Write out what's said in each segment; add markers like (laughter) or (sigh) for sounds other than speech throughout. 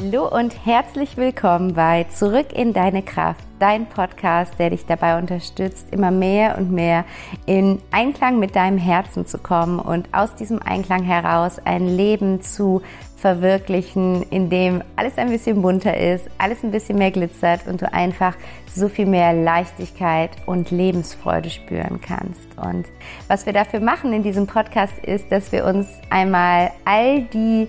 Hallo und herzlich willkommen bei Zurück in deine Kraft, dein Podcast, der dich dabei unterstützt, immer mehr und mehr in Einklang mit deinem Herzen zu kommen und aus diesem Einklang heraus ein Leben zu verwirklichen, in dem alles ein bisschen bunter ist, alles ein bisschen mehr glitzert und du einfach so viel mehr Leichtigkeit und Lebensfreude spüren kannst. Und was wir dafür machen in diesem Podcast ist, dass wir uns einmal all die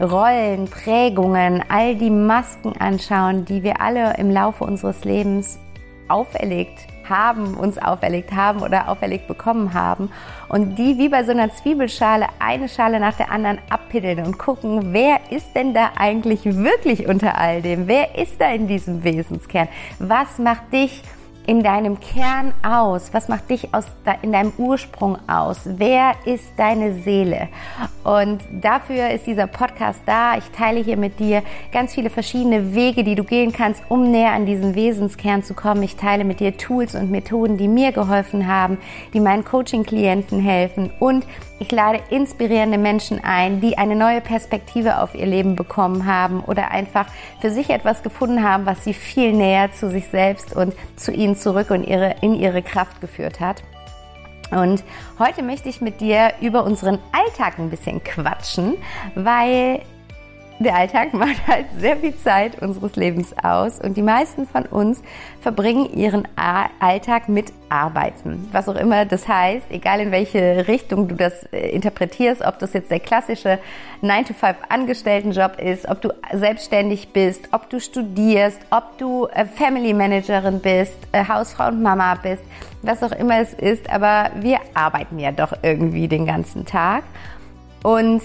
Rollen, Prägungen, all die Masken anschauen, die wir alle im Laufe unseres Lebens auferlegt haben, uns auferlegt haben oder auferlegt bekommen haben und die wie bei so einer Zwiebelschale eine Schale nach der anderen abpiddeln und gucken, wer ist denn da eigentlich wirklich unter all dem? Wer ist da in diesem Wesenskern? Was macht dich in deinem Kern aus? Was macht dich aus, in deinem Ursprung aus? Wer ist deine Seele? Und dafür ist dieser Podcast da. Ich teile hier mit dir ganz viele verschiedene Wege, die du gehen kannst, um näher an diesen Wesenskern zu kommen. Ich teile mit dir Tools und Methoden, die mir geholfen haben, die meinen Coaching-Klienten helfen und ich lade inspirierende Menschen ein, die eine neue Perspektive auf ihr Leben bekommen haben oder einfach für sich etwas gefunden haben, was sie viel näher zu sich selbst und zu ihnen zurück und ihre, in ihre Kraft geführt hat. Und heute möchte ich mit dir über unseren Alltag ein bisschen quatschen, weil der Alltag macht halt sehr viel Zeit unseres Lebens aus und die meisten von uns verbringen ihren Alltag mit Arbeiten. Was auch immer das heißt, egal in welche Richtung du das äh, interpretierst, ob das jetzt der klassische 9-to-5 Angestelltenjob ist, ob du selbstständig bist, ob du studierst, ob du äh, Family Managerin bist, äh, Hausfrau und Mama bist, was auch immer es ist, aber wir arbeiten ja doch irgendwie den ganzen Tag. Und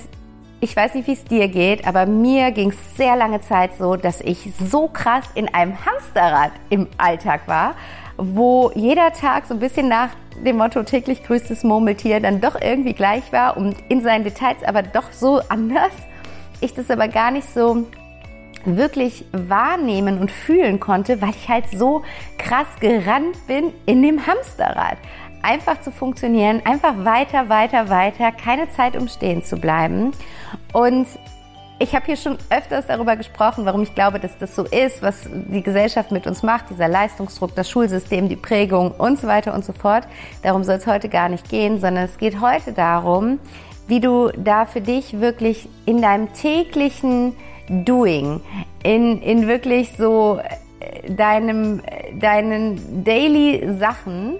ich weiß nicht, wie es dir geht, aber mir ging es sehr lange Zeit so, dass ich so krass in einem Hamsterrad im Alltag war, wo jeder Tag so ein bisschen nach dem Motto täglich grüßtes Murmeltier dann doch irgendwie gleich war und in seinen Details aber doch so anders. Ich das aber gar nicht so wirklich wahrnehmen und fühlen konnte, weil ich halt so krass gerannt bin in dem Hamsterrad einfach zu funktionieren, einfach weiter, weiter, weiter, keine Zeit um stehen zu bleiben. Und ich habe hier schon öfters darüber gesprochen, warum ich glaube, dass das so ist, was die Gesellschaft mit uns macht, dieser Leistungsdruck, das Schulsystem, die Prägung und so weiter und so fort. Darum soll es heute gar nicht gehen, sondern es geht heute darum, wie du da für dich wirklich in deinem täglichen Doing, in, in wirklich so äh, deinem, äh, deinen Daily Sachen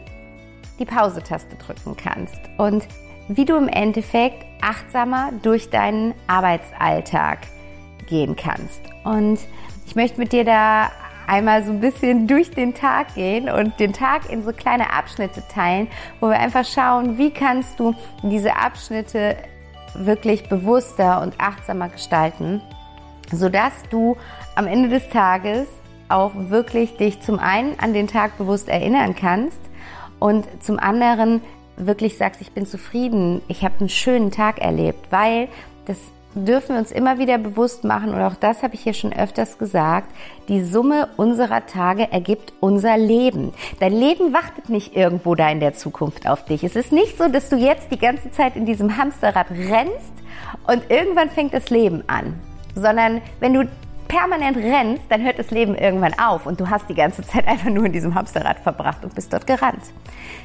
die Pause-Taste drücken kannst und wie du im Endeffekt achtsamer durch deinen Arbeitsalltag gehen kannst. Und ich möchte mit dir da einmal so ein bisschen durch den Tag gehen und den Tag in so kleine Abschnitte teilen, wo wir einfach schauen, wie kannst du diese Abschnitte wirklich bewusster und achtsamer gestalten, sodass du am Ende des Tages auch wirklich dich zum einen an den Tag bewusst erinnern kannst und zum anderen wirklich sagst, ich bin zufrieden, ich habe einen schönen Tag erlebt, weil das dürfen wir uns immer wieder bewusst machen und auch das habe ich hier schon öfters gesagt, die Summe unserer Tage ergibt unser Leben. Dein Leben wartet nicht irgendwo da in der Zukunft auf dich. Es ist nicht so, dass du jetzt die ganze Zeit in diesem Hamsterrad rennst und irgendwann fängt das Leben an, sondern wenn du permanent rennst, dann hört das Leben irgendwann auf und du hast die ganze Zeit einfach nur in diesem Hamsterrad verbracht und bist dort gerannt.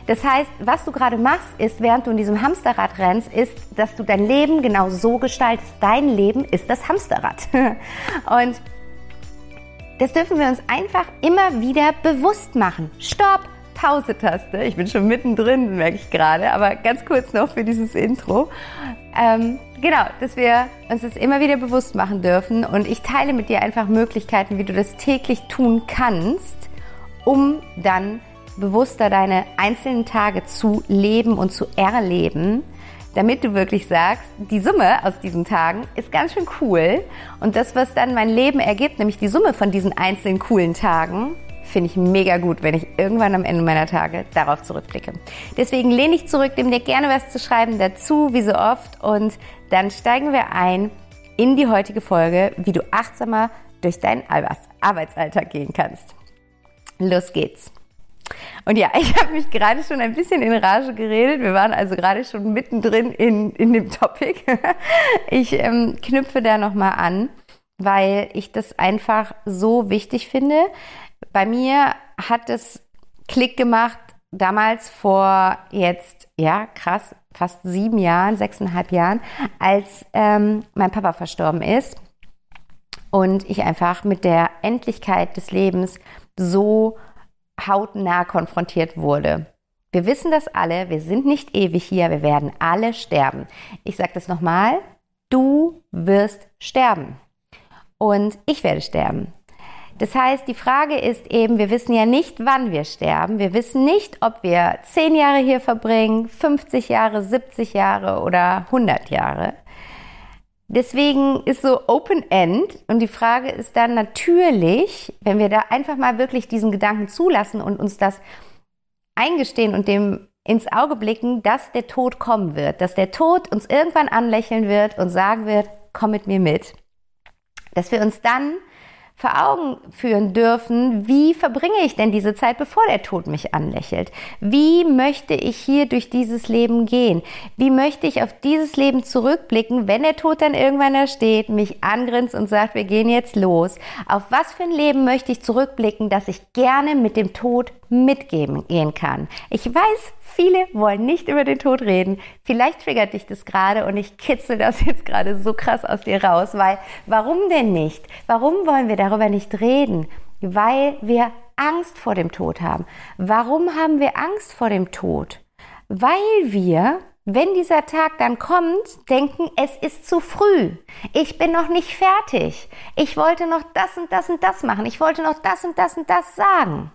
Das heißt, was du gerade machst, ist, während du in diesem Hamsterrad rennst, ist, dass du dein Leben genau so gestaltest. Dein Leben ist das Hamsterrad. (laughs) Und das dürfen wir uns einfach immer wieder bewusst machen. Stopp! Pause-Taste. Ich bin schon mittendrin, merke ich gerade, aber ganz kurz noch für dieses Intro. Ähm, genau, dass wir uns das immer wieder bewusst machen dürfen und ich teile mit dir einfach Möglichkeiten, wie du das täglich tun kannst, um dann bewusster deine einzelnen Tage zu leben und zu erleben, damit du wirklich sagst, die Summe aus diesen Tagen ist ganz schön cool und das, was dann mein Leben ergibt, nämlich die Summe von diesen einzelnen coolen Tagen, finde ich mega gut, wenn ich irgendwann am Ende meiner Tage darauf zurückblicke. Deswegen lehne ich zurück, nimm dir gerne was zu schreiben dazu, wie so oft, und dann steigen wir ein in die heutige Folge, wie du achtsamer durch deinen Arbeitsalltag gehen kannst. Los geht's. Und ja, (laughs) ich habe mich gerade schon ein bisschen in Rage geredet. Wir waren also gerade schon mittendrin in, in dem Topic. (laughs) Ich ähm, knüpfe da nochmal an. weil ich das einfach so wichtig finde. Bei mir hat es Klick gemacht damals vor jetzt, ja, krass, fast sieben Jahren, sechseinhalb Jahren, als ähm, mein Papa verstorben ist und ich einfach mit der Endlichkeit des Lebens so hautnah konfrontiert wurde. Wir wissen das alle, wir sind nicht ewig hier, wir werden alle sterben. Ich sage das nochmal, du wirst sterben und ich werde sterben. Das heißt, die Frage ist eben, wir wissen ja nicht, wann wir sterben. Wir wissen nicht, ob wir 10 Jahre hier verbringen, 50 Jahre, 70 Jahre oder 100 Jahre. Deswegen ist so Open End und die Frage ist dann natürlich, wenn wir da einfach mal wirklich diesen Gedanken zulassen und uns das eingestehen und dem ins Auge blicken, dass der Tod kommen wird, dass der Tod uns irgendwann anlächeln wird und sagen wird, komm mit mir mit. Dass wir uns dann vor Augen führen dürfen, wie verbringe ich denn diese Zeit, bevor der Tod mich anlächelt? Wie möchte ich hier durch dieses Leben gehen? Wie möchte ich auf dieses Leben zurückblicken, wenn der Tod dann irgendwann da steht, mich angrinst und sagt, wir gehen jetzt los? Auf was für ein Leben möchte ich zurückblicken, dass ich gerne mit dem Tod mitgeben gehen kann? Ich weiß, Viele wollen nicht über den Tod reden. Vielleicht triggert dich das gerade und ich kitzel das (laughs) jetzt gerade so krass aus dir raus, weil warum denn nicht? Warum wollen wir darüber nicht reden? Weil wir Angst vor dem Tod haben. Warum haben wir Angst vor dem Tod? Weil wir wenn dieser Tag dann kommt, denken, es ist zu früh. Ich bin noch nicht fertig. Ich wollte noch das und das und das machen. Ich wollte noch das und das und das sagen.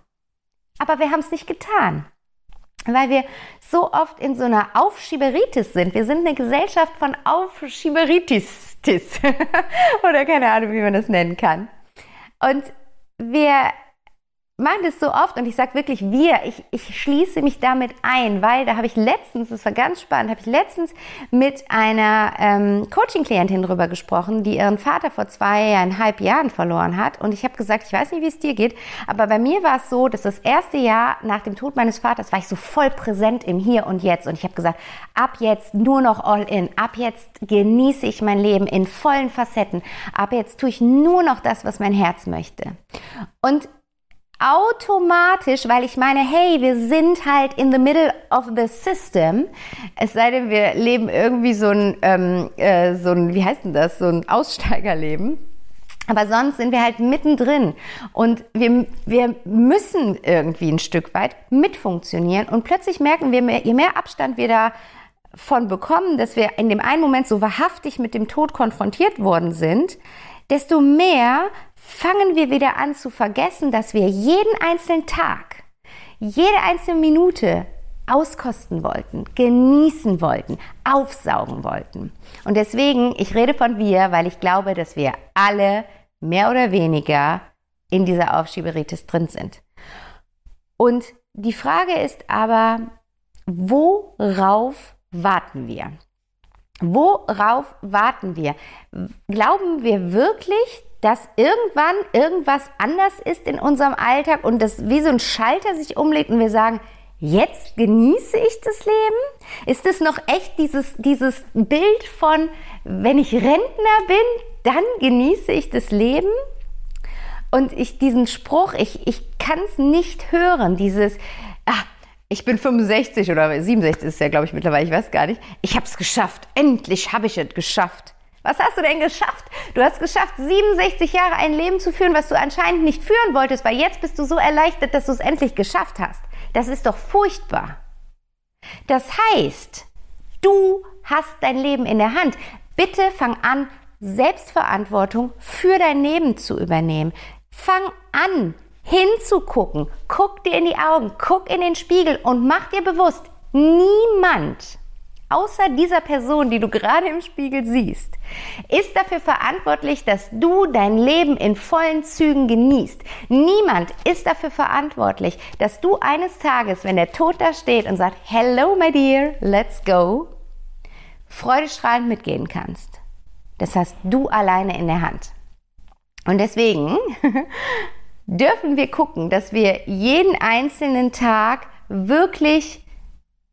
Aber wir haben es nicht getan weil wir so oft in so einer Aufschieberitis sind. Wir sind eine Gesellschaft von Aufschieberitis (laughs) oder keine Ahnung, wie man das nennen kann. Und wir machen das so oft und ich sage wirklich wir, ich, ich schließe mich damit ein, weil da habe ich letztens, das war ganz spannend, habe ich letztens mit einer ähm, Coaching-Klientin drüber gesprochen, die ihren Vater vor zweieinhalb Jahren verloren hat. Und ich habe gesagt, ich weiß nicht, wie es dir geht, aber bei mir war es so, dass das erste Jahr nach dem Tod meines Vaters war ich so voll präsent im Hier und Jetzt. Und ich habe gesagt, ab jetzt nur noch all in, ab jetzt genieße ich mein Leben in vollen Facetten, ab jetzt tue ich nur noch das, was mein Herz möchte. Und automatisch, weil ich meine, hey, wir sind halt in the middle of the system. Es sei denn, wir leben irgendwie so ein, ähm, äh, so ein, wie heißt denn das, so ein Aussteigerleben. Aber sonst sind wir halt mittendrin und wir, wir müssen irgendwie ein Stück weit mitfunktionieren und plötzlich merken wir, je mehr Abstand wir da von bekommen, dass wir in dem einen Moment so wahrhaftig mit dem Tod konfrontiert worden sind, desto mehr fangen wir wieder an zu vergessen, dass wir jeden einzelnen Tag, jede einzelne Minute auskosten wollten, genießen wollten, aufsaugen wollten. Und deswegen, ich rede von wir, weil ich glaube, dass wir alle mehr oder weniger in dieser Aufschieberitis drin sind. Und die Frage ist aber, worauf warten wir? Worauf warten wir? Glauben wir wirklich, dass irgendwann irgendwas anders ist in unserem Alltag und das wie so ein Schalter sich umlegt und wir sagen, jetzt genieße ich das Leben? Ist es noch echt dieses, dieses Bild von, wenn ich Rentner bin, dann genieße ich das Leben? Und ich diesen Spruch, ich, ich kann es nicht hören, dieses, ah, ich bin 65 oder 67 ist ja, glaube ich, mittlerweile, ich weiß gar nicht. Ich habe es geschafft. Endlich habe ich es geschafft. Was hast du denn geschafft? Du hast geschafft, 67 Jahre ein Leben zu führen, was du anscheinend nicht führen wolltest, weil jetzt bist du so erleichtert, dass du es endlich geschafft hast. Das ist doch furchtbar. Das heißt, du hast dein Leben in der Hand. Bitte fang an, Selbstverantwortung für dein Leben zu übernehmen. Fang an, hinzugucken. Guck dir in die Augen, guck in den Spiegel und mach dir bewusst, niemand außer dieser Person, die du gerade im Spiegel siehst, ist dafür verantwortlich, dass du dein Leben in vollen Zügen genießt. Niemand ist dafür verantwortlich, dass du eines Tages, wenn der Tod da steht und sagt, Hello, my dear, let's go, freudestrahlend mitgehen kannst. Das hast du alleine in der Hand. Und deswegen (laughs) dürfen wir gucken, dass wir jeden einzelnen Tag wirklich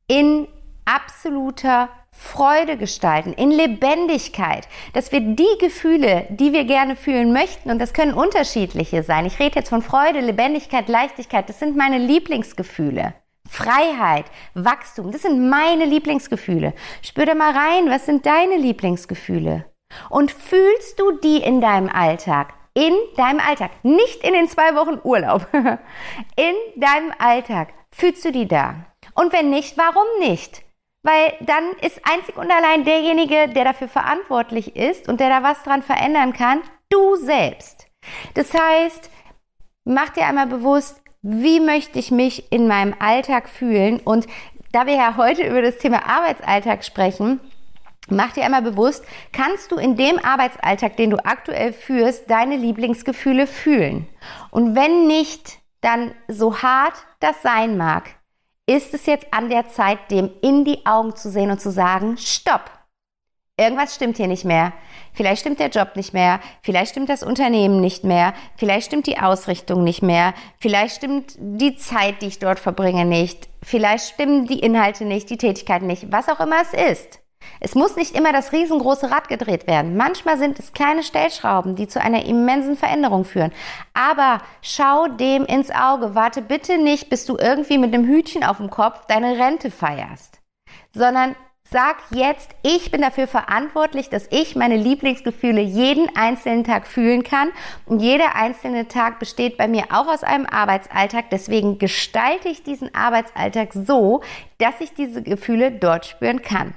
in absoluter Freude gestalten, in Lebendigkeit, dass wir die Gefühle, die wir gerne fühlen möchten, und das können unterschiedliche sein. Ich rede jetzt von Freude, Lebendigkeit, Leichtigkeit, das sind meine Lieblingsgefühle. Freiheit, Wachstum, das sind meine Lieblingsgefühle. Spür da mal rein, was sind deine Lieblingsgefühle? Und fühlst du die in deinem Alltag? In deinem Alltag, nicht in den zwei Wochen Urlaub. (laughs) in deinem Alltag. Fühlst du die da? Und wenn nicht, warum nicht? Weil dann ist einzig und allein derjenige, der dafür verantwortlich ist und der da was dran verändern kann, du selbst. Das heißt, mach dir einmal bewusst, wie möchte ich mich in meinem Alltag fühlen? Und da wir ja heute über das Thema Arbeitsalltag sprechen, mach dir einmal bewusst, kannst du in dem Arbeitsalltag, den du aktuell führst, deine Lieblingsgefühle fühlen? Und wenn nicht, dann so hart das sein mag, ist es jetzt an der Zeit, dem in die Augen zu sehen und zu sagen, stopp. Irgendwas stimmt hier nicht mehr. Vielleicht stimmt der Job nicht mehr. Vielleicht stimmt das Unternehmen nicht mehr. Vielleicht stimmt die Ausrichtung nicht mehr. Vielleicht stimmt die Zeit, die ich dort verbringe, nicht. Vielleicht stimmen die Inhalte nicht, die Tätigkeiten nicht. Was auch immer es ist. Es muss nicht immer das riesengroße Rad gedreht werden. Manchmal sind es kleine Stellschrauben, die zu einer immensen Veränderung führen. Aber schau dem ins Auge. Warte bitte nicht, bis du irgendwie mit einem Hütchen auf dem Kopf deine Rente feierst, sondern Sag jetzt, ich bin dafür verantwortlich, dass ich meine Lieblingsgefühle jeden einzelnen Tag fühlen kann. Und jeder einzelne Tag besteht bei mir auch aus einem Arbeitsalltag. Deswegen gestalte ich diesen Arbeitsalltag so, dass ich diese Gefühle dort spüren kann.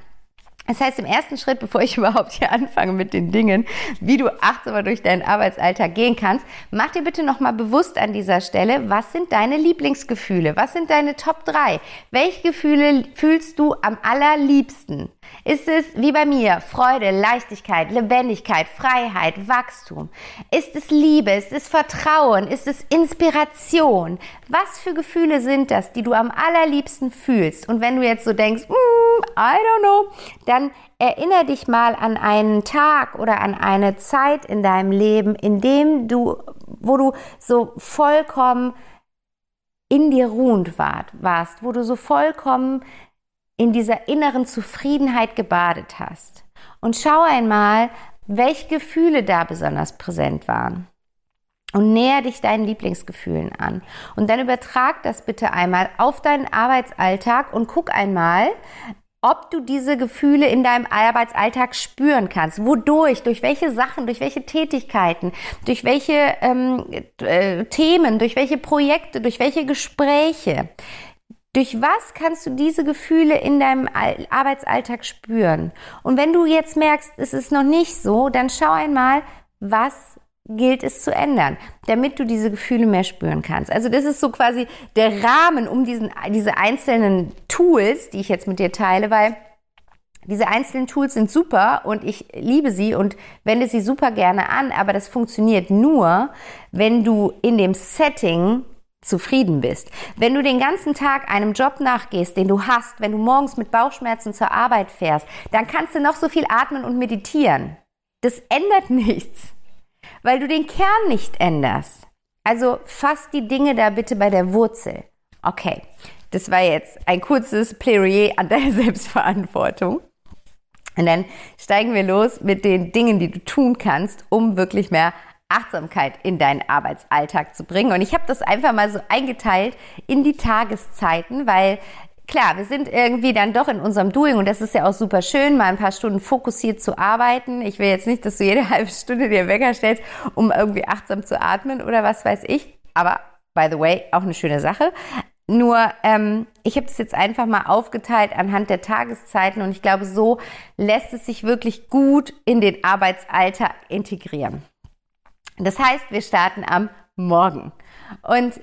Das heißt, im ersten Schritt, bevor ich (laughs) überhaupt hier anfange mit den Dingen, wie du achtsamer durch deinen Arbeitsalltag gehen kannst, mach dir bitte nochmal bewusst an dieser Stelle, was sind deine Lieblingsgefühle? Was sind deine Top 3? Welche Gefühle fühlst du am allerliebsten? Ist es wie bei mir Freude, Leichtigkeit, Lebendigkeit, Freiheit, Wachstum? Ist es Liebe? Ist es Vertrauen? Ist es Inspiration? Was für Gefühle sind das, die du am allerliebsten fühlst? Und wenn du jetzt so denkst, mm, I don't know, dann erinnere dich mal an einen Tag oder an eine Zeit in deinem Leben, in dem du, wo du so vollkommen in dir ruhend warst, wo du so vollkommen in dieser inneren Zufriedenheit gebadet hast. Und schau einmal, welche Gefühle da besonders präsent waren. Und näher dich deinen Lieblingsgefühlen an. Und dann übertrag das bitte einmal auf deinen Arbeitsalltag und guck einmal, ob du diese Gefühle in deinem Arbeitsalltag spüren kannst. Wodurch? Durch welche Sachen? Durch welche Tätigkeiten? Durch welche ähm, äh, Themen? Durch welche Projekte? Durch welche Gespräche? Durch was kannst du diese Gefühle in deinem Arbeitsalltag spüren? Und wenn du jetzt merkst, es ist noch nicht so, dann schau einmal, was gilt es zu ändern, damit du diese Gefühle mehr spüren kannst. Also das ist so quasi der Rahmen um diesen, diese einzelnen Tools, die ich jetzt mit dir teile, weil diese einzelnen Tools sind super und ich liebe sie und wende sie super gerne an, aber das funktioniert nur, wenn du in dem Setting zufrieden bist. Wenn du den ganzen Tag einem Job nachgehst, den du hast, wenn du morgens mit Bauchschmerzen zur Arbeit fährst, dann kannst du noch so viel atmen und meditieren. Das ändert (laughs) nichts, weil du den Kern nicht änderst. Also fass die Dinge da bitte bei der Wurzel. Okay, das war jetzt ein kurzes Plädoyer an deine (laughs) Selbstverantwortung. Und dann steigen wir los mit den Dingen, die du tun kannst, um wirklich mehr Achtsamkeit in deinen Arbeitsalltag zu bringen. Und ich habe das einfach mal so eingeteilt in die Tageszeiten, weil klar, wir sind irgendwie dann doch in unserem Doing und das ist ja auch super schön, mal ein paar Stunden fokussiert zu arbeiten. Ich will jetzt nicht, dass du jede (laughs) halbe Stunde dir Wecker stellst, um irgendwie achtsam zu atmen oder was weiß ich. Aber by the way, auch eine schöne Sache. Nur, ähm, ich habe es jetzt einfach mal aufgeteilt anhand der Tageszeiten und ich glaube, so lässt es sich wirklich gut in den Arbeitsalltag integrieren. Das heißt, wir starten am Morgen. Und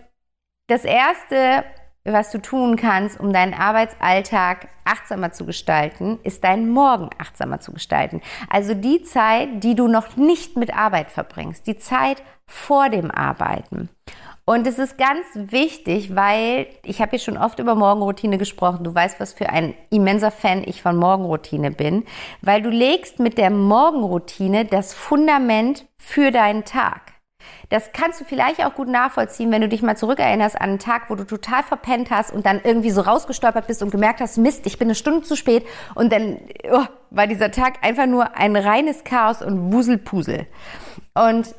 das Erste, was du tun kannst, um deinen Arbeitsalltag achtsamer zu gestalten, ist deinen Morgen achtsamer zu gestalten. Also die Zeit, die du noch nicht mit Arbeit verbringst, die Zeit vor dem Arbeiten. Und es ist ganz wichtig, weil ich habe hier schon oft über Morgenroutine gesprochen. Du weißt, was für ein immenser Fan ich von Morgenroutine bin, weil du legst mit der Morgenroutine das Fundament für deinen Tag. Das kannst du vielleicht auch gut nachvollziehen, wenn du dich mal zurückerinnerst an einen Tag, wo du total verpennt hast und dann irgendwie so rausgestolpert bist und gemerkt hast, Mist, ich bin eine Stunde zu spät und dann oh, war dieser Tag einfach nur ein reines Chaos und Wuselpusel. Und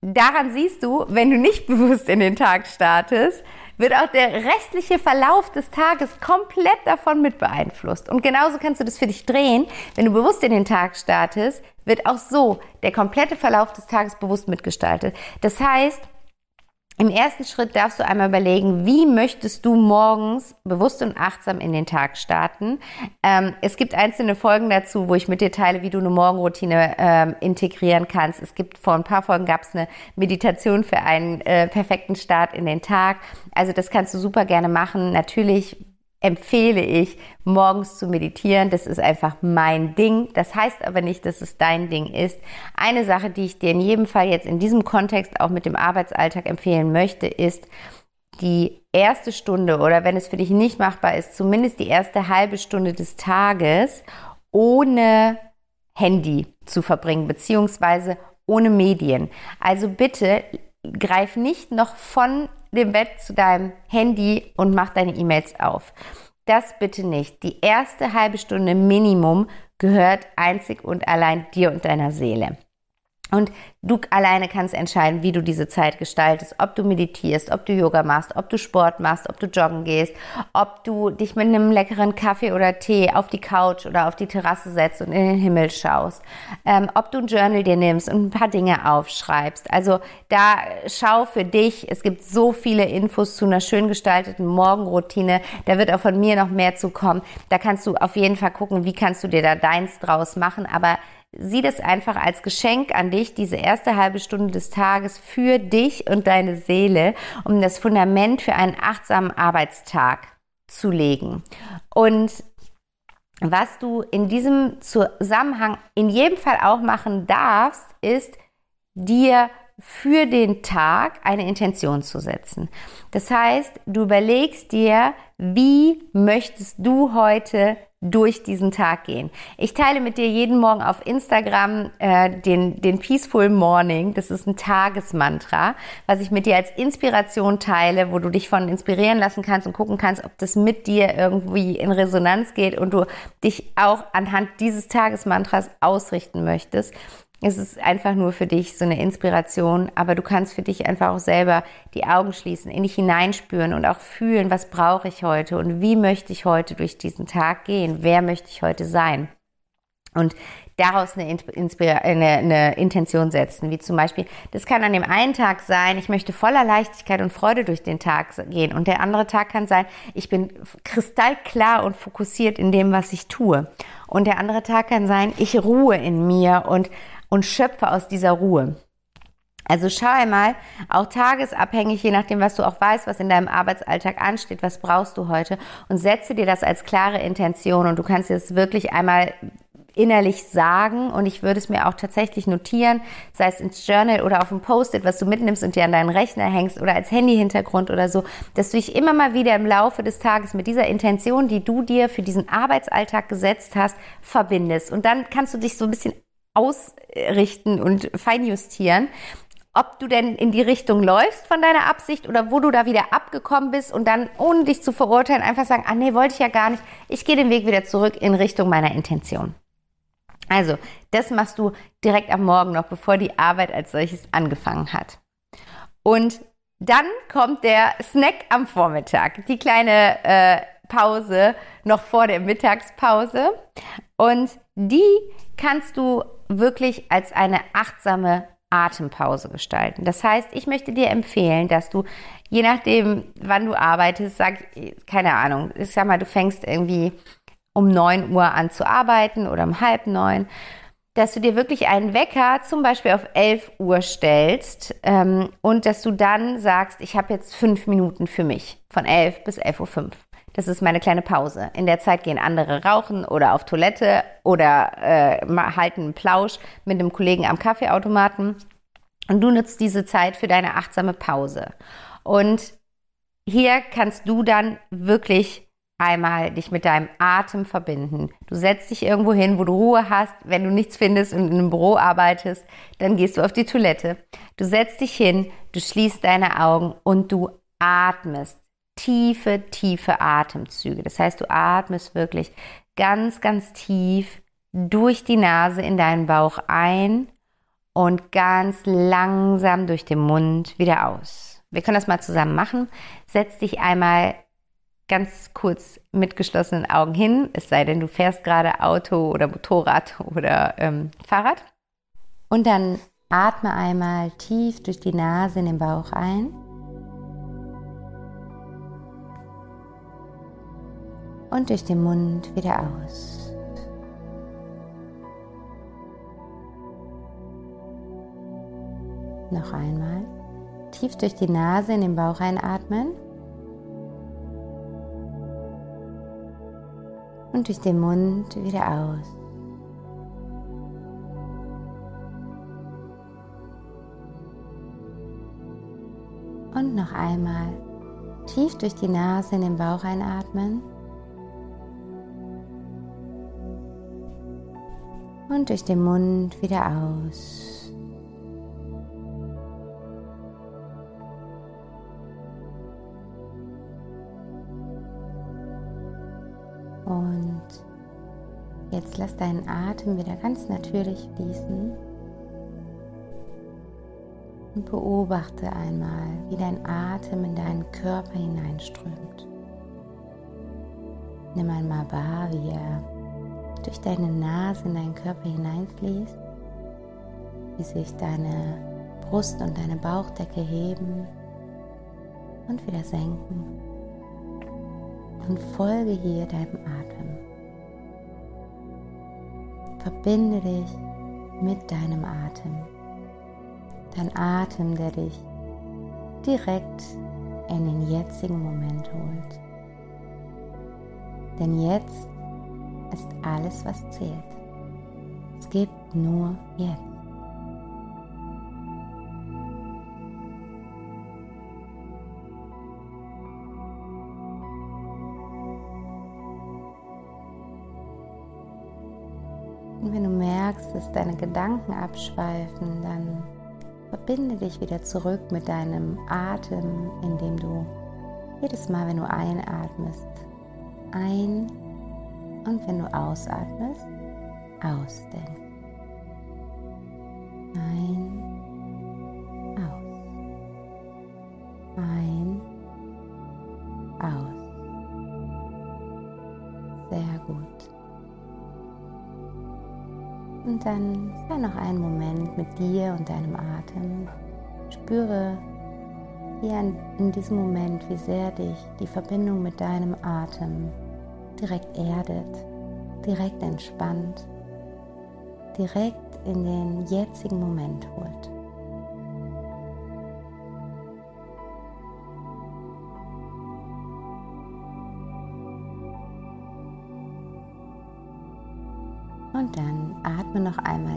daran siehst du, wenn du nicht (laughs) bewusst in den Tag startest, wird auch der restliche Verlauf des Tages komplett davon mit beeinflusst. Und genauso kannst du das für dich drehen. Wenn du bewusst in den Tag startest, wird auch so der komplette Verlauf des Tages bewusst mitgestaltet. Das heißt, im ersten Schritt darfst du einmal überlegen, wie möchtest du morgens bewusst und achtsam in den Tag starten. Ähm, es gibt einzelne Folgen dazu, wo ich mit dir teile, wie du eine Morgenroutine ähm, integrieren kannst. Es gibt vor ein paar Folgen gab es eine Meditation für einen äh, perfekten Start in den Tag. Also das kannst du super gerne machen. Natürlich empfehle ich, morgens zu meditieren. Das ist einfach mein Ding. Das heißt aber nicht, dass es dein Ding ist. Eine Sache, die ich dir in jedem Fall jetzt in diesem Kontext auch mit dem Arbeitsalltag empfehlen möchte, ist, die erste Stunde oder wenn es für dich nicht machbar ist, zumindest die erste halbe Stunde des Tages ohne Handy zu verbringen, beziehungsweise ohne Medien. Also bitte greif nicht noch von dem Bett zu deinem Handy und mach deine E-Mails auf. Das bitte nicht. Die erste halbe Stunde Minimum gehört einzig und allein dir und deiner Seele. Und du alleine kannst entscheiden, wie du diese Zeit gestaltest, ob du meditierst, ob du Yoga machst, ob du Sport machst, ob du joggen gehst, ob du dich mit einem leckeren Kaffee oder Tee auf die Couch oder auf die Terrasse setzt und in den Himmel schaust, ähm, ob du ein Journal dir nimmst und ein paar Dinge aufschreibst. Also da schau für dich. Es gibt so viele Infos zu einer schön gestalteten Morgenroutine. Da wird auch von mir noch mehr zu kommen. Da kannst du auf jeden Fall gucken, wie kannst du dir da deins draus machen. Aber sieh das einfach als Geschenk an dich, diese erste halbe Stunde des Tages für dich und deine Seele, um das Fundament für einen achtsamen Arbeitstag zu legen. Und was du in diesem Zusammenhang in jedem Fall auch machen darfst, ist dir für den Tag eine Intention zu setzen. Das heißt, du überlegst dir, wie möchtest du heute durch diesen Tag gehen. Ich teile mit dir jeden Morgen auf Instagram äh, den, den Peaceful Morning. Das ist ein Tagesmantra, was ich mit dir als Inspiration teile, wo du dich von inspirieren lassen kannst und gucken kannst, ob das mit dir irgendwie in Resonanz geht und du dich auch anhand dieses Tagesmantras ausrichten möchtest. Es ist einfach nur für dich so eine Inspiration, aber du kannst für dich einfach auch selber die Augen schließen, in dich hineinspüren und auch fühlen, was brauche ich heute und wie möchte ich heute durch diesen Tag gehen, wer möchte ich heute sein. Und daraus eine, eine, eine, Intention setzen, wie zum Beispiel, das kann an dem einen Tag sein, ich möchte voller Leichtigkeit und Freude durch den Tag gehen und der andere Tag kann sein, ich bin kristallklar und fokussiert in dem, was ich tue. Und der andere Tag kann sein, ich ruhe in mir und und schöpfe aus dieser Ruhe. Also schau einmal, auch tagesabhängig, je nachdem, was du auch weißt, was in deinem Arbeitsalltag ansteht, was brauchst du heute und setze dir das als klare Intention und du kannst dir wirklich einmal innerlich sagen und ich würde es mir auch tatsächlich notieren, sei es ins Journal oder auf ein Post-it, was du mitnimmst und dir an deinen Rechner hängst oder als Handy-Hintergrund oder so, dass du dich immer mal wieder im Laufe des Tages mit dieser Intention, die du dir für diesen Arbeitsalltag gesetzt hast, verbindest. Und dann kannst du dich so ein bisschen ausrichten und feinjustieren, ob du denn in die Richtung läufst von deiner Absicht oder wo du da wieder abgekommen bist und dann, ohne dich zu verurteilen, einfach sagen, ah nee, wollte ich ja gar nicht, ich gehe den Weg wieder zurück in Richtung meiner Intention. Also, das machst du direkt am Morgen noch, bevor die Arbeit als solches angefangen hat. Und dann kommt der Snack am Vormittag, die kleine äh, Pause noch vor der Mittagspause. Und die kannst du wirklich als eine achtsame Atempause gestalten. Das heißt, ich möchte dir empfehlen, dass du, je nachdem, wann du arbeitest, sag, keine Ahnung, ich sag mal, du fängst irgendwie um 9 Uhr an zu arbeiten oder um halb neun, dass du dir wirklich einen Wecker zum Beispiel auf 11 Uhr stellst ähm, und dass du dann sagst, ich habe jetzt fünf Minuten für mich, von 11 bis 11.05 Uhr. Das ist meine kleine Pause. In der Zeit gehen andere rauchen oder auf Toilette oder äh, halten einen Plausch mit einem Kollegen am Kaffeeautomaten. Und du nutzt diese Zeit für deine achtsame Pause. Und hier kannst du dann wirklich einmal dich mit deinem Atem verbinden. Du setzt dich irgendwo hin, wo du Ruhe hast. Wenn du nichts findest und in einem Büro arbeitest, dann gehst du auf die Toilette. Du setzt dich hin, du schließt deine Augen und du atmest. Tiefe, tiefe Atemzüge. Das heißt, du atmest wirklich ganz, ganz tief durch die Nase in deinen Bauch ein und ganz langsam durch den Mund wieder aus. Wir können das mal zusammen machen. Setz dich einmal ganz kurz mit geschlossenen Augen hin, es sei denn, du fährst gerade Auto oder Motorrad oder ähm, Fahrrad. Und dann atme einmal tief durch die Nase in den Bauch ein. Und durch den Mund wieder aus. Noch einmal. Tief durch die Nase in den Bauch einatmen. Und durch den Mund wieder aus. Und noch einmal tief durch die Nase in den Bauch einatmen. Und durch den Mund wieder aus. Jetzt lass deinen Atem wieder ganz natürlich fließen und beobachte einmal, wie dein Atem in deinen Körper hineinströmt. Nimm einmal wahr, wie er durch deine Nase in deinen Körper hineinfließt, wie sich deine Brust und deine Bauchdecke heben und wieder senken und folge hier deinem Atem. Verbinde dich mit deinem Atem. Dein Atem, der dich direkt in den jetzigen Moment holt. Denn jetzt ist alles, was zählt. Es gibt nur jetzt. Deine Gedanken abschweifen, dann verbinde dich wieder zurück mit deinem Atem, indem du jedes Mal, wenn du einatmest, ein und wenn du ausatmest, ausdenkst. Mit dir und deinem Atem. Spüre hier in diesem Moment, wie sehr dich die Verbindung mit deinem Atem direkt erdet, direkt entspannt, direkt in den jetzigen Moment holt.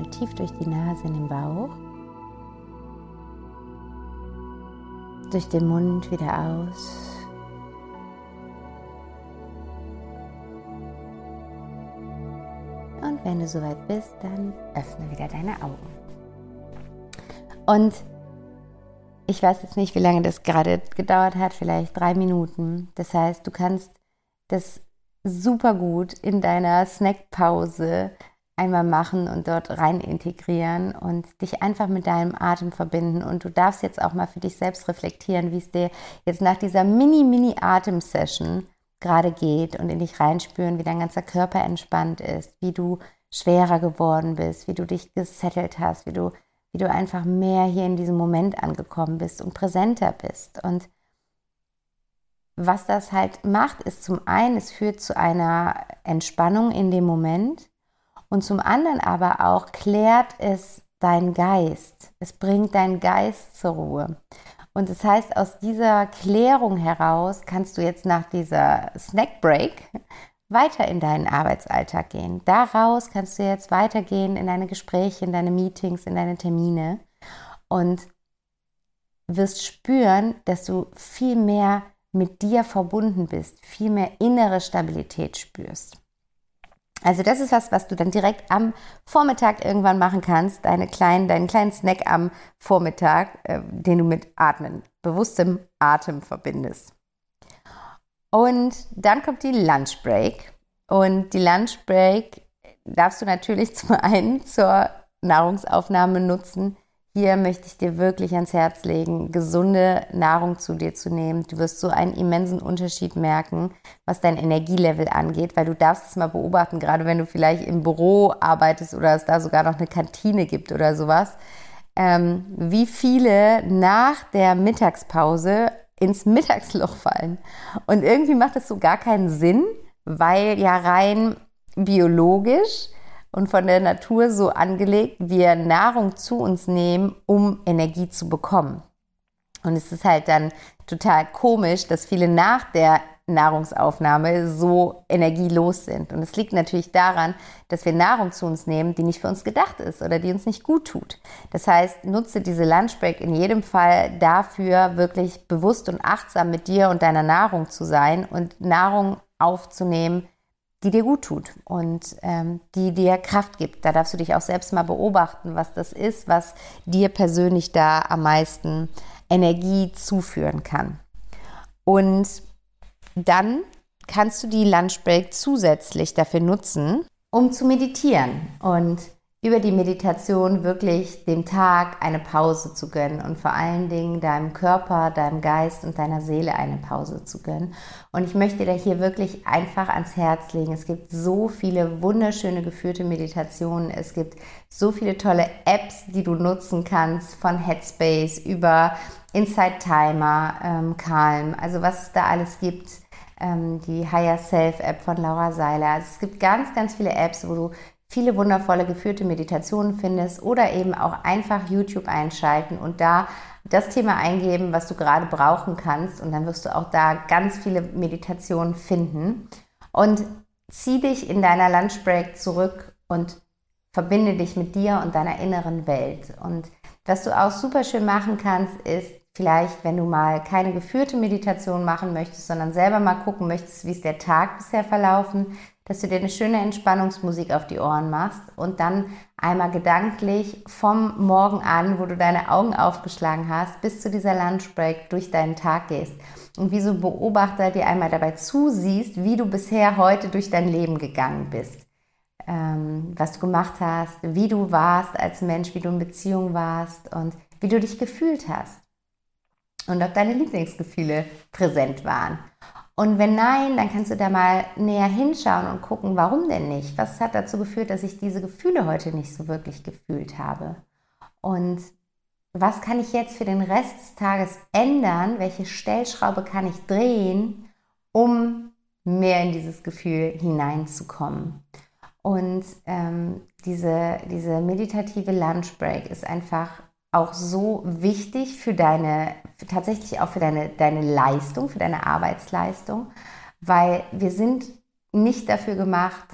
Einmal tief durch die Nase in den Bauch. Durch den Mund wieder aus. Und wenn du soweit bist, dann öffne wieder deine Augen. Und ich weiß jetzt nicht, wie lange das gerade gedauert hat, vielleicht drei Minuten. Das heißt, du kannst das super gut in deiner Snackpause einmal machen und dort rein integrieren und dich einfach mit deinem Atem verbinden. Und du darfst jetzt auch mal für dich selbst reflektieren, wie es dir jetzt nach dieser Mini-Mini-Atem-Session gerade geht und in dich reinspüren, wie dein ganzer Körper entspannt ist, wie du schwerer geworden bist, wie du dich gesettelt hast, wie du, wie du einfach mehr hier in diesem Moment angekommen bist und präsenter bist. Und was das halt macht, ist zum einen, es führt zu einer Entspannung in dem Moment und zum anderen aber auch klärt es deinen Geist. Es bringt deinen Geist zur Ruhe. Und das heißt, aus dieser Klärung heraus kannst du jetzt nach dieser Snack Break weiter in deinen Arbeitsalltag gehen. Daraus kannst du jetzt weitergehen in deine Gespräche, in deine Meetings, in deine Termine und wirst spüren, dass du viel mehr mit dir verbunden bist, viel mehr innere Stabilität spürst. Also das ist was, was du dann direkt am Vormittag irgendwann machen kannst, deine kleinen, deinen kleinen Snack am Vormittag, äh, den du mit Atmen, bewusstem Atem verbindest. Und dann kommt die Lunch Break. Und die Lunch Break darfst du natürlich (laughs) zum einen zur Nahrungsaufnahme nutzen, hier möchte ich dir wirklich ans Herz legen, gesunde Nahrung zu dir zu nehmen. Du wirst so einen immensen Unterschied merken, was dein Energielevel angeht, weil du darfst es mal beobachten, gerade wenn du vielleicht im Büro arbeitest oder es da sogar noch eine Kantine gibt oder sowas, ähm, wie viele nach der Mittagspause ins Mittagsloch fallen. Und irgendwie macht es so gar keinen Sinn, weil ja rein biologisch und von der Natur so angelegt, wir Nahrung zu uns nehmen, um Energie zu bekommen. Und es ist halt dann total komisch, dass viele nach der Nahrungsaufnahme so energielos sind. Und es liegt natürlich daran, dass wir Nahrung zu uns nehmen, die nicht für uns gedacht ist oder die uns nicht gut tut. Das heißt, nutze diese Lunchbreak in jedem Fall dafür, wirklich bewusst und achtsam mit dir und deiner Nahrung zu sein und Nahrung aufzunehmen, die dir gut tut und ähm, die dir Kraft gibt. Da darfst du dich auch selbst mal beobachten, was das ist, was dir persönlich da am meisten Energie zuführen kann. Und dann kannst du die Lunchbreak zusätzlich dafür nutzen, um zu meditieren und über die Meditation wirklich dem Tag eine Pause zu gönnen und vor allen Dingen deinem Körper, deinem Geist und deiner Seele eine Pause zu gönnen. Und ich möchte dir hier wirklich einfach ans Herz legen. Es gibt so viele wunderschöne geführte Meditationen. Es gibt so viele tolle Apps, die du nutzen kannst, von Headspace über Inside Timer, ähm, Calm, also was es da alles gibt ähm, die Higher Self App von Laura Seiler. Also es gibt ganz, ganz viele Apps, wo du viele wundervolle geführte Meditationen findest oder eben auch einfach YouTube einschalten und da das Thema eingeben, was du gerade brauchen kannst. Und dann wirst du auch da ganz viele Meditationen finden. Und zieh dich in deiner Lunchbreak zurück und verbinde dich mit dir und deiner inneren Welt. Und was du auch super schön machen kannst, ist vielleicht, wenn du mal keine geführte Meditation machen möchtest, sondern selber mal gucken möchtest, wie ist der Tag bisher verlaufen, dass du dir eine schöne Entspannungsmusik auf die Ohren machst und dann einmal gedanklich vom Morgen an, wo du deine Augen aufgeschlagen hast, bis zu dieser Lunchbreak durch deinen Tag gehst und wie so ein Beobachter dir einmal dabei zusiehst, wie du bisher heute durch dein Leben gegangen bist. Ähm, was du gemacht hast, wie du warst als Mensch, wie du in Beziehung warst und wie du dich gefühlt hast. Und ob deine Lieblingsgefühle präsent waren. Und wenn nein, dann kannst du da mal näher hinschauen und gucken, warum denn nicht? Was hat dazu geführt, dass ich diese Gefühle heute nicht so wirklich gefühlt habe? Und was kann ich jetzt für den Rest des Tages ändern? Welche Stellschraube kann ich drehen, um mehr in dieses Gefühl hineinzukommen? Und ähm, diese, diese meditative Lunchbreak ist einfach auch so wichtig für deine, tatsächlich auch für deine, deine Leistung, für deine Arbeitsleistung, weil wir sind nicht dafür gemacht,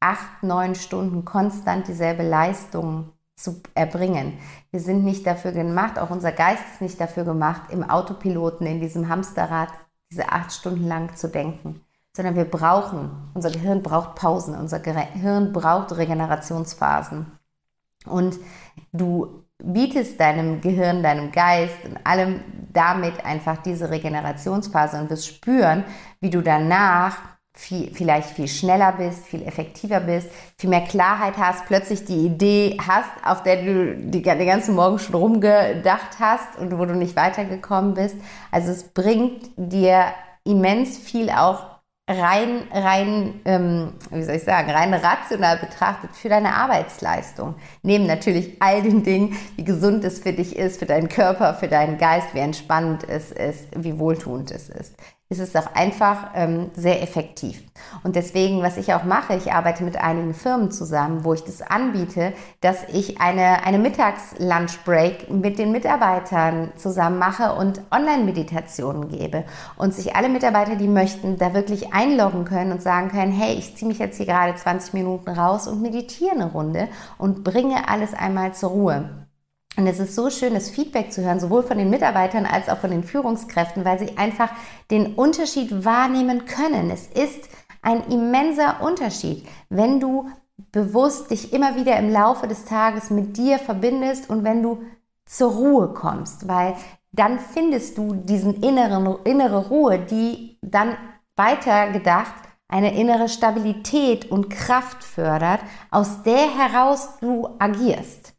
acht, neun Stunden konstant dieselbe Leistung zu erbringen. Wir sind nicht dafür gemacht, auch unser Geist ist nicht dafür gemacht, im Autopiloten, in diesem Hamsterrad, diese acht Stunden lang zu denken, sondern wir brauchen, unser Gehirn braucht Pausen, unser Gehirn braucht Regenerationsphasen. Und du bietest deinem Gehirn, deinem Geist und allem damit einfach diese Regenerationsphase und wirst spüren, wie du danach viel, vielleicht viel schneller bist, viel effektiver bist, viel mehr Klarheit hast, plötzlich die Idee hast, auf der du die, den ganzen Morgen schon rumgedacht hast und wo du nicht weitergekommen bist. Also es bringt dir immens viel auch rein, rein, ähm, wie soll ich sagen, rein rational betrachtet für deine Arbeitsleistung. Neben natürlich all den Dingen, wie gesund es für dich ist, für deinen Körper, für deinen Geist, wie entspannend es ist, wie wohltuend es ist ist es auch einfach ähm, sehr effektiv. Und deswegen, was ich auch mache, ich arbeite mit einigen Firmen zusammen, wo ich das anbiete, dass ich eine, eine Mittags-Lunch-Break mit den Mitarbeitern zusammen mache und Online-Meditationen gebe. Und sich alle Mitarbeiter, die möchten, da wirklich einloggen können und sagen können, hey, ich ziehe mich jetzt hier gerade 20 Minuten raus und meditiere eine Runde und bringe alles einmal zur Ruhe. Und es ist so schön, das Feedback zu hören, sowohl von den Mitarbeitern als auch von den Führungskräften, weil sie einfach den Unterschied wahrnehmen können. Es ist ein immenser Unterschied, wenn du bewusst dich immer wieder im Laufe des Tages mit dir verbindest und wenn du zur Ruhe kommst, weil dann findest du diesen inneren, innere Ruhe, die dann weiter gedacht eine innere Stabilität und Kraft fördert, aus der heraus du agierst.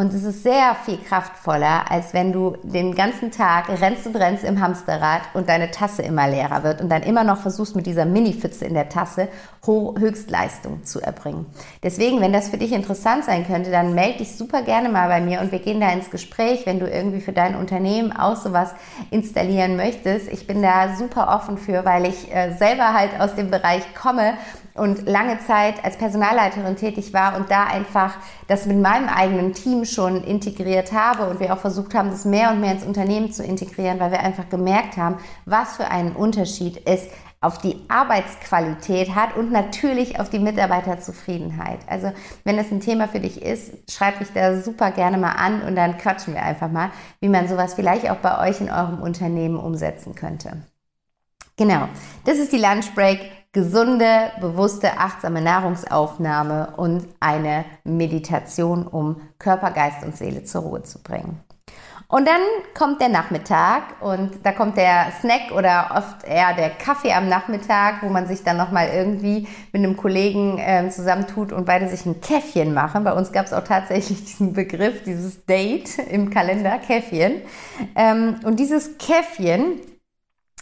Und es ist sehr viel kraftvoller, als wenn du den ganzen Tag rennst und rennst im Hamsterrad und deine Tasse immer leerer wird und dann immer noch versuchst, mit dieser Mini-Pfütze in der Tasse Höchstleistung zu erbringen. Deswegen, wenn das für dich interessant sein könnte, dann melde dich super gerne mal bei mir und wir gehen da ins Gespräch, wenn du irgendwie für dein Unternehmen auch sowas installieren möchtest. Ich bin da super offen für, weil ich äh, selber halt aus dem Bereich komme und lange Zeit als Personalleiterin tätig war und da einfach das mit meinem eigenen Team schon integriert habe und wir auch versucht haben, das mehr und mehr ins Unternehmen zu integrieren, weil wir einfach gemerkt haben, was für einen Unterschied es auf die Arbeitsqualität hat und natürlich auf die Mitarbeiterzufriedenheit. Also wenn das ein Thema für dich ist, schreib mich da super gerne mal an und dann quatschen wir einfach mal, wie man sowas vielleicht auch bei euch in eurem Unternehmen umsetzen könnte. Genau, das ist die Lunchbreak gesunde, bewusste, achtsame Nahrungsaufnahme und eine Meditation, um Körper, Geist und Seele zur Ruhe zu bringen. Und dann kommt der Nachmittag und da kommt der Snack oder oft eher der Kaffee am Nachmittag, wo man sich dann nochmal irgendwie mit einem Kollegen äh, zusammentut und beide sich ein Käffchen machen. Bei uns gab es auch tatsächlich (laughs) diesen Begriff, dieses Date im Kalender, Käffchen. Ähm, und dieses Käffchen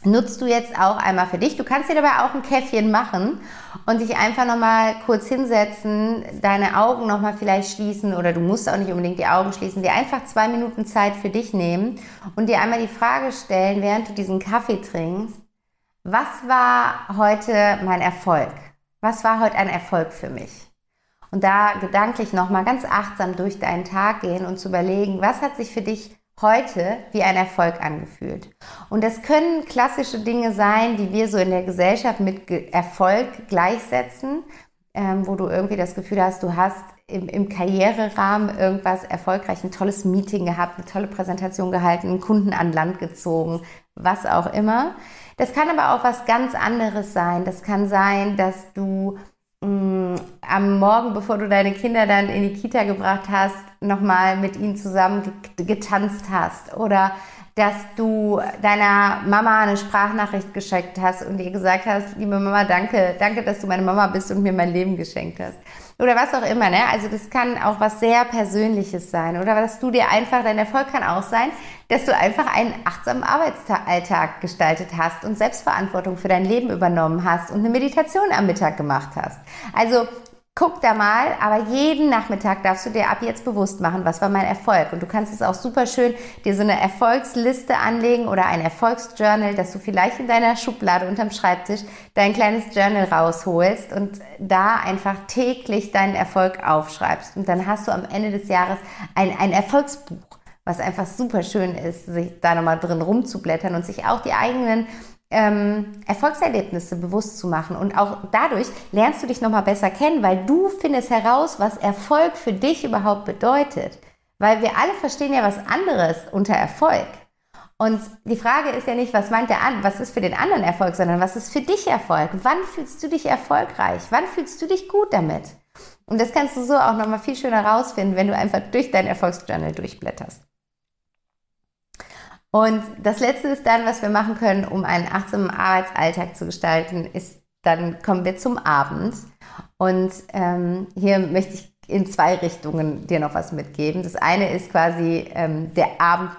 nutzt du jetzt auch einmal für dich. Du kannst dir dabei auch ein Käffchen machen und dich einfach nochmal kurz hinsetzen, deine Augen nochmal vielleicht schließen oder du musst auch nicht unbedingt die Augen schließen, dir einfach zwei Minuten Zeit für dich nehmen und dir einmal die Frage stellen, während du diesen Kaffee trinkst, was war heute mein Erfolg? Was war heute ein Erfolg für mich? Und da gedanklich nochmal ganz achtsam durch deinen Tag gehen und zu überlegen, was hat sich für dich heute wie ein Erfolg angefühlt. Und das können klassische Dinge sein, die wir so in der Gesellschaft mit Erfolg gleichsetzen, ähm, wo du irgendwie das Gefühl hast, du hast im, im Karriererahmen irgendwas erfolgreich, ein tolles Meeting gehabt, eine tolle Präsentation gehalten, einen Kunden an Land gezogen, was auch immer. Das kann aber auch was ganz anderes sein. Das kann sein, dass du am Morgen, bevor du deine Kinder dann in die Kita gebracht hast, nochmal mit ihnen zusammen getanzt hast oder dass du deiner Mama eine Sprachnachricht geschickt hast und ihr gesagt hast, liebe Mama, danke, danke, dass du meine Mama bist und mir mein Leben geschenkt hast oder was auch immer, ne? Also das kann auch was sehr Persönliches sein oder dass du dir einfach, dein Erfolg kann auch sein, dass du einfach einen achtsamen Arbeitsalltag gestaltet hast und Selbstverantwortung für dein Leben übernommen hast und eine Meditation am Mittag gemacht hast. Also Guck da mal, aber jeden Nachmittag darfst du dir ab jetzt bewusst machen, was war mein Erfolg. Und du kannst es auch super schön dir so eine Erfolgsliste anlegen oder ein Erfolgsjournal, dass du vielleicht in deiner Schublade unterm Schreibtisch dein kleines Journal rausholst und da einfach täglich deinen Erfolg aufschreibst. Und dann hast du am Ende des Jahres ein, ein Erfolgsbuch was einfach super schön ist, sich da nochmal drin rumzublättern und sich auch die eigenen ähm, Erfolgserlebnisse bewusst zu machen. Und auch dadurch lernst du dich nochmal besser kennen, weil du findest heraus, was Erfolg für dich überhaupt bedeutet. Weil wir alle verstehen ja was anderes unter Erfolg. Und die Frage ist ja nicht, was meint der an, was ist für den anderen Erfolg, sondern was ist für dich Erfolg? Wann fühlst du dich erfolgreich? Wann fühlst du dich gut damit? Und das kannst du so auch nochmal viel schöner rausfinden, wenn du einfach durch dein Erfolgsjournal durchblätterst. Und das Letzte ist dann, was wir machen können, um einen achtsamen Arbeitsalltag zu gestalten, ist, dann kommen wir zum Abend. Und ähm, hier möchte ich in zwei Richtungen dir noch was mitgeben. Das eine ist quasi ähm, der Abend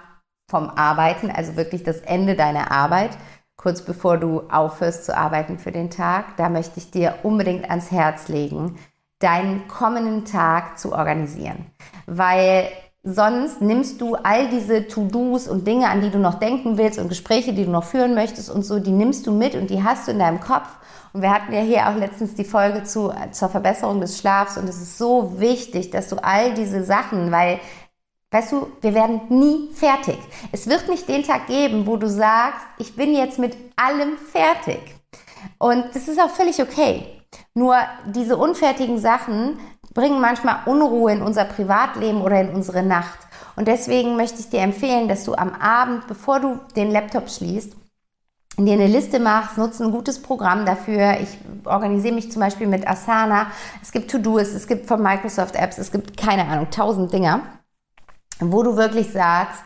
vom Arbeiten, also wirklich das Ende deiner Arbeit, kurz bevor du aufhörst zu arbeiten für den Tag. Da möchte ich dir unbedingt ans Herz legen, deinen kommenden Tag zu organisieren. Weil Sonst nimmst du all diese To-Dos und Dinge, an die du noch denken willst und Gespräche, die du noch führen möchtest und so, die nimmst du mit und die hast du in deinem Kopf. Und wir hatten ja hier auch letztens die Folge zu, zur Verbesserung des Schlafs und es ist so wichtig, dass du all diese Sachen, weil, weißt du, wir werden nie fertig. Es wird nicht den Tag geben, wo du sagst, ich bin jetzt mit allem fertig. Und das ist auch völlig okay. Nur diese unfertigen Sachen bringen manchmal Unruhe in unser Privatleben oder in unsere Nacht. Und deswegen möchte ich dir empfehlen, dass du am Abend, bevor du den Laptop schließt, dir eine Liste machst, nutze ein gutes Programm dafür. Ich organisiere mich zum Beispiel mit Asana. Es gibt To-Do's, es gibt von Microsoft Apps, es gibt keine Ahnung, tausend Dinger, wo du wirklich sagst,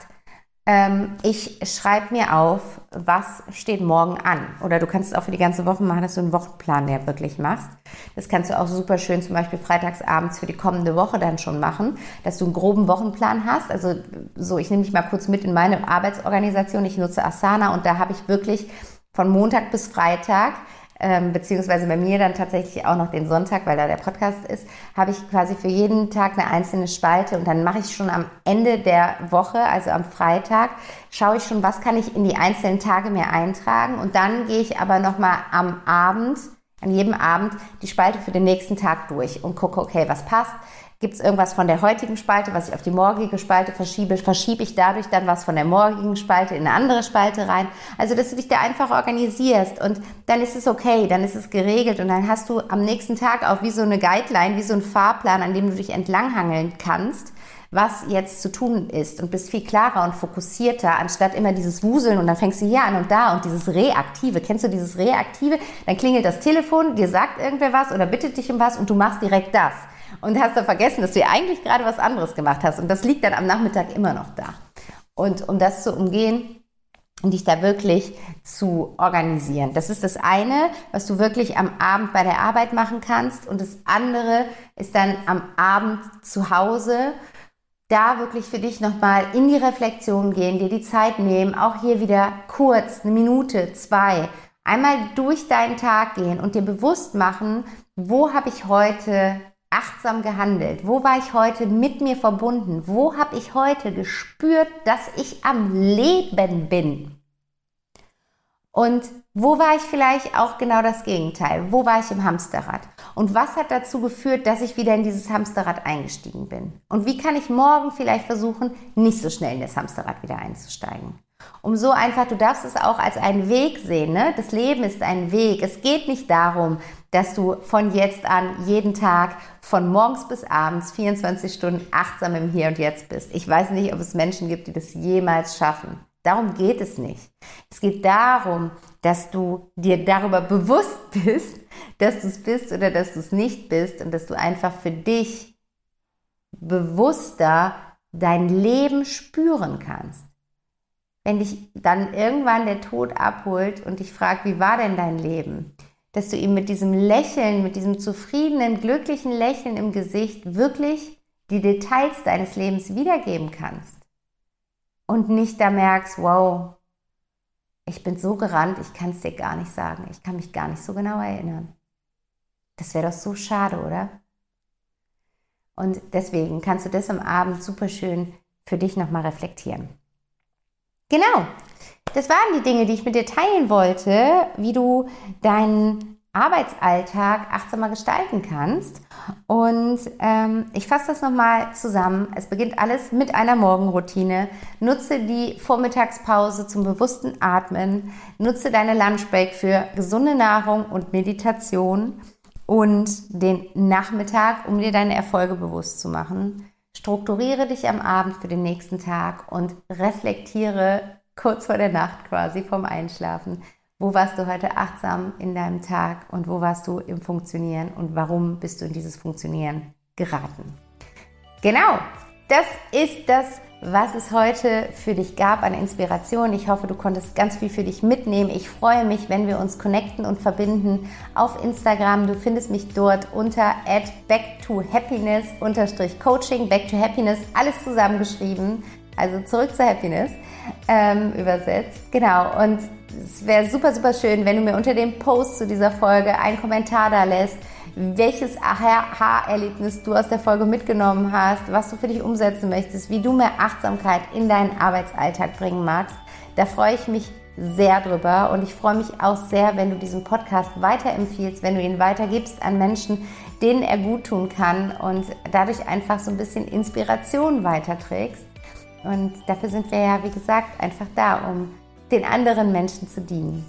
ähm, ich schreibe mir auf, was steht morgen an. Oder du kannst es auch für die ganze Woche machen, dass du einen Wochenplan ja wirklich machst. Das kannst du auch super schön zum Beispiel freitagsabends für die kommende Woche dann schon machen, dass du einen groben Wochenplan hast. Also so, ich nehme dich mal kurz mit in meine Arbeitsorganisation. Ich nutze Asana und da habe ich wirklich von Montag bis Freitag ähm, beziehungsweise bei mir dann tatsächlich auch noch den Sonntag, weil da der Podcast ist, habe ich quasi für jeden Tag eine einzelne Spalte und dann mache ich schon am Ende der Woche, also am Freitag, schaue ich schon, was kann ich in die einzelnen Tage mir eintragen und dann gehe ich aber nochmal am Abend, an jedem Abend die Spalte für den nächsten Tag durch und gucke, okay, was passt, Gibt es irgendwas von der heutigen Spalte, was ich auf die morgige Spalte verschiebe? Verschiebe ich dadurch dann was von der morgigen Spalte in eine andere Spalte rein? Also, dass du dich da einfach organisierst und dann ist es okay, dann ist es geregelt und dann hast du am nächsten Tag auch wie so eine Guideline, wie so ein Fahrplan, an dem du dich entlanghangeln kannst was jetzt zu tun ist und bist viel klarer und fokussierter, anstatt immer dieses Wuseln und dann fängst du hier an und da und dieses Reaktive. Kennst du dieses Reaktive? Dann klingelt das Telefon, dir sagt irgendwer was oder bittet dich um was und du machst direkt das und hast dann vergessen, dass du ja eigentlich gerade was anderes gemacht hast. Und das liegt dann am Nachmittag immer noch da. Und um das zu umgehen, und dich da wirklich zu organisieren. Das ist das eine, was du wirklich am Abend bei der Arbeit machen kannst. Und das andere ist dann am Abend zu Hause, da wirklich für dich nochmal in die Reflexion gehen, dir die Zeit nehmen, auch hier wieder kurz, eine Minute, zwei, einmal durch deinen Tag gehen und dir bewusst machen, wo habe ich heute achtsam gehandelt? Wo war ich heute mit mir verbunden? Wo habe ich heute gespürt, dass ich am Leben bin? Und wo war ich vielleicht auch genau das Gegenteil? Wo war ich im Hamsterrad? Und was hat dazu geführt, dass ich wieder in dieses Hamsterrad eingestiegen bin? Und wie kann ich morgen vielleicht versuchen, nicht so schnell in das Hamsterrad wieder einzusteigen? Um so einfach, du darfst es auch als einen Weg sehen. Ne? Das Leben ist ein Weg. Es geht nicht darum, dass du von jetzt an jeden Tag von morgens bis abends 24 Stunden achtsam im Hier und Jetzt bist. Ich weiß nicht, ob es Menschen gibt, die das jemals schaffen. Darum geht es nicht. Es geht darum, dass du dir darüber bewusst (laughs) bist, dass du es bist oder dass du es nicht bist und dass du einfach für dich bewusster dein Leben spüren kannst. Wenn dich dann irgendwann der Tod abholt und dich fragt, wie war denn dein Leben? Dass du ihm mit diesem Lächeln, mit diesem zufriedenen, glücklichen Lächeln im Gesicht wirklich die Details deines Lebens wiedergeben kannst. Und nicht da merkst, wow, ich bin so gerannt, ich kann es dir gar nicht sagen, ich kann mich gar nicht so genau erinnern. Das wäre doch so schade, oder? Und deswegen kannst du das am Abend super schön für dich nochmal reflektieren. Genau, das waren die Dinge, die ich mit dir teilen wollte, wie du deinen Arbeitsalltag achtsamer gestalten kannst. Und ähm, ich fasse das nochmal zusammen. Es beginnt alles mit einer Morgenroutine. Nutze die Vormittagspause zum bewussten Atmen. Nutze deine Lunchbreak für gesunde Nahrung und Meditation. Und den Nachmittag, um dir deine Erfolge bewusst zu machen. Strukturiere dich am Abend für den nächsten Tag und reflektiere kurz vor der Nacht quasi vom Einschlafen. Wo warst du heute achtsam in deinem Tag und wo warst du im Funktionieren und warum bist du in dieses Funktionieren geraten? Genau, das ist das, was es heute für dich gab an Inspiration. Ich hoffe, du konntest ganz viel für dich mitnehmen. Ich freue mich, wenn wir uns connecten und verbinden auf Instagram. Du findest mich dort unter at backtohappiness Coaching, back to happiness, alles zusammengeschrieben. Also zurück zur Happiness ähm, übersetzt. Genau. Und es wäre super, super schön, wenn du mir unter dem Post zu dieser Folge einen Kommentar da lässt, welches Aha-Erlebnis du aus der Folge mitgenommen hast, was du für dich umsetzen möchtest, wie du mehr Achtsamkeit in deinen Arbeitsalltag bringen magst. Da freue ich mich sehr drüber und ich freue mich auch sehr, wenn du diesen Podcast weiterempfiehlst, wenn du ihn weitergibst an Menschen, denen er gut tun kann und dadurch einfach so ein bisschen Inspiration weiterträgst. Und dafür sind wir ja, wie gesagt, einfach da, um den anderen Menschen zu dienen.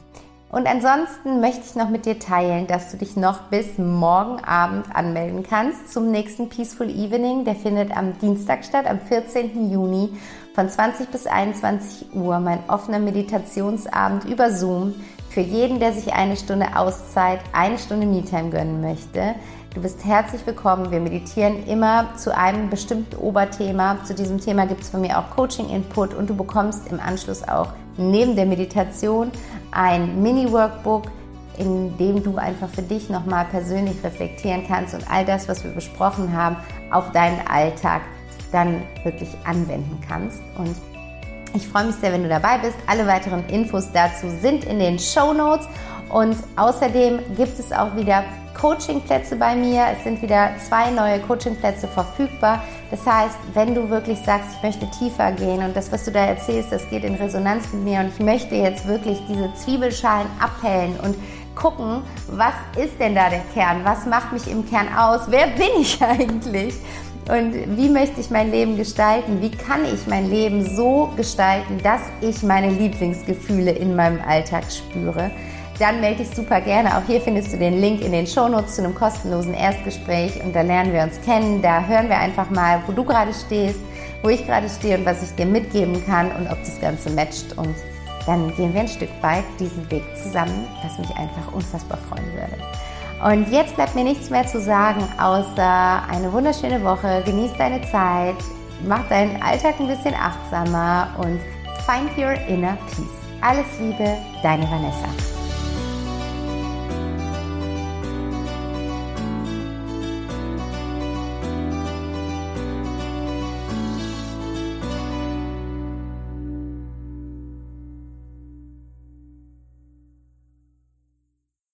Und ansonsten möchte ich noch mit dir teilen, dass du dich noch bis morgen Abend anmelden kannst zum nächsten Peaceful Evening. Der findet am Dienstag statt, am 14. Juni von 20 bis 21 Uhr. Mein offener Meditationsabend über Zoom für jeden, der sich eine Stunde Auszeit, eine Stunde Me-Time gönnen möchte. Du bist herzlich willkommen. Wir meditieren immer zu einem bestimmten Oberthema. Zu diesem Thema gibt es von mir auch Coaching-Input und du bekommst im Anschluss auch neben der Meditation ein Mini-Workbook, in dem du einfach für dich nochmal persönlich reflektieren kannst und all das, was wir besprochen haben, auf deinen Alltag dann wirklich anwenden kannst. Und ich freue mich sehr, wenn du dabei bist. Alle weiteren Infos dazu sind in den Show Notes. Und außerdem gibt es auch wieder Coachingplätze bei mir. Es sind wieder zwei neue Coachingplätze verfügbar. Das heißt, wenn du wirklich sagst, ich möchte tiefer gehen und das, was du da erzählst, das geht in Resonanz mit mir und ich möchte jetzt wirklich diese Zwiebelschalen abhellen und gucken, was ist denn da der Kern? Was macht mich im Kern aus? Wer bin ich (laughs) eigentlich? Und wie möchte ich mein Leben gestalten? Wie kann ich mein Leben so gestalten, dass ich meine Lieblingsgefühle in meinem Alltag spüre? Dann melde dich super gerne. Auch hier findest du den Link in den Shownotes zu einem kostenlosen Erstgespräch und da lernen wir uns kennen. Da hören wir einfach mal, wo du gerade stehst, wo ich gerade stehe und was ich dir mitgeben kann und ob das Ganze matcht. Und dann gehen wir ein Stück weit diesen Weg zusammen, was mich einfach unfassbar freuen würde. Und jetzt bleibt mir nichts mehr zu sagen, außer eine wunderschöne Woche. Genieß deine Zeit, mach deinen Alltag ein bisschen achtsamer und find your inner peace. Alles Liebe, deine Vanessa.